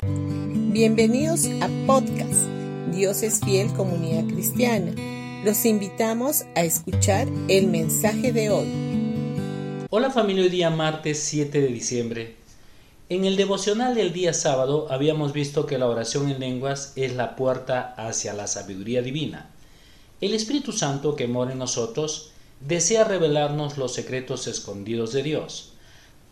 Bienvenidos a podcast Dios es fiel comunidad cristiana. Los invitamos a escuchar el mensaje de hoy. Hola familia, hoy día martes 7 de diciembre. En el devocional del día sábado habíamos visto que la oración en lenguas es la puerta hacia la sabiduría divina. El Espíritu Santo que mora en nosotros desea revelarnos los secretos escondidos de Dios.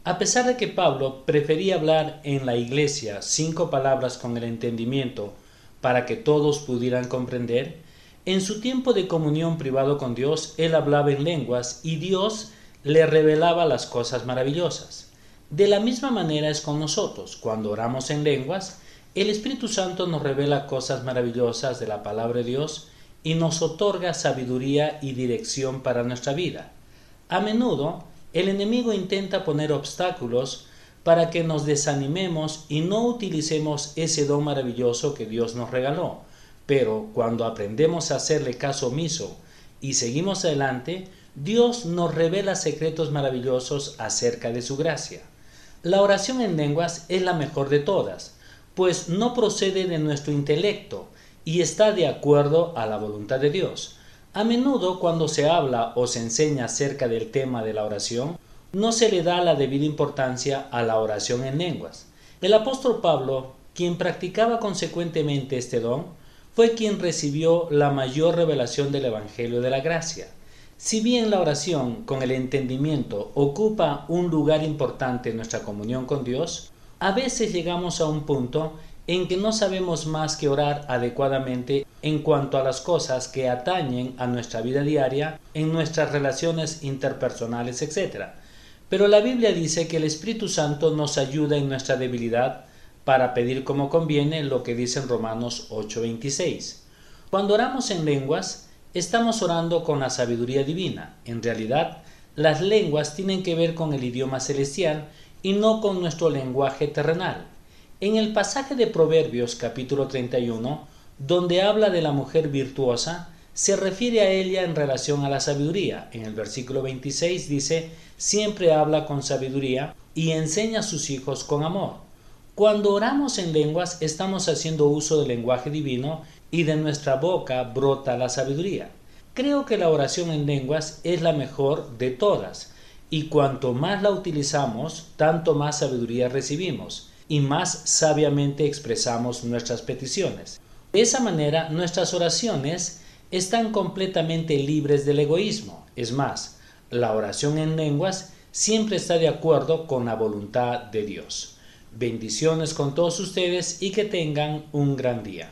A pesar de que Pablo prefería hablar en la iglesia cinco palabras con el entendimiento para que todos pudieran comprender, en su tiempo de comunión privado con Dios él hablaba en lenguas y Dios le revelaba las cosas maravillosas. De la misma manera es con nosotros. Cuando oramos en lenguas, el Espíritu Santo nos revela cosas maravillosas de la palabra de Dios y nos otorga sabiduría y dirección para nuestra vida. A menudo, el enemigo intenta poner obstáculos para que nos desanimemos y no utilicemos ese don maravilloso que Dios nos regaló. Pero cuando aprendemos a hacerle caso omiso y seguimos adelante, Dios nos revela secretos maravillosos acerca de su gracia. La oración en lenguas es la mejor de todas, pues no procede de nuestro intelecto y está de acuerdo a la voluntad de Dios. A menudo cuando se habla o se enseña acerca del tema de la oración, no se le da la debida importancia a la oración en lenguas. El apóstol Pablo, quien practicaba consecuentemente este don, fue quien recibió la mayor revelación del Evangelio de la Gracia. Si bien la oración con el entendimiento ocupa un lugar importante en nuestra comunión con Dios, a veces llegamos a un punto en que no sabemos más que orar adecuadamente en cuanto a las cosas que atañen a nuestra vida diaria, en nuestras relaciones interpersonales, etc. Pero la Biblia dice que el Espíritu Santo nos ayuda en nuestra debilidad para pedir como conviene lo que dice en Romanos 8:26. Cuando oramos en lenguas, estamos orando con la sabiduría divina. En realidad, las lenguas tienen que ver con el idioma celestial y no con nuestro lenguaje terrenal. En el pasaje de Proverbios capítulo 31, donde habla de la mujer virtuosa, se refiere a ella en relación a la sabiduría. En el versículo 26 dice, siempre habla con sabiduría y enseña a sus hijos con amor. Cuando oramos en lenguas estamos haciendo uso del lenguaje divino y de nuestra boca brota la sabiduría. Creo que la oración en lenguas es la mejor de todas, y cuanto más la utilizamos, tanto más sabiduría recibimos, y más sabiamente expresamos nuestras peticiones. De esa manera, nuestras oraciones están completamente libres del egoísmo. Es más, la oración en lenguas siempre está de acuerdo con la voluntad de Dios. Bendiciones con todos ustedes y que tengan un gran día.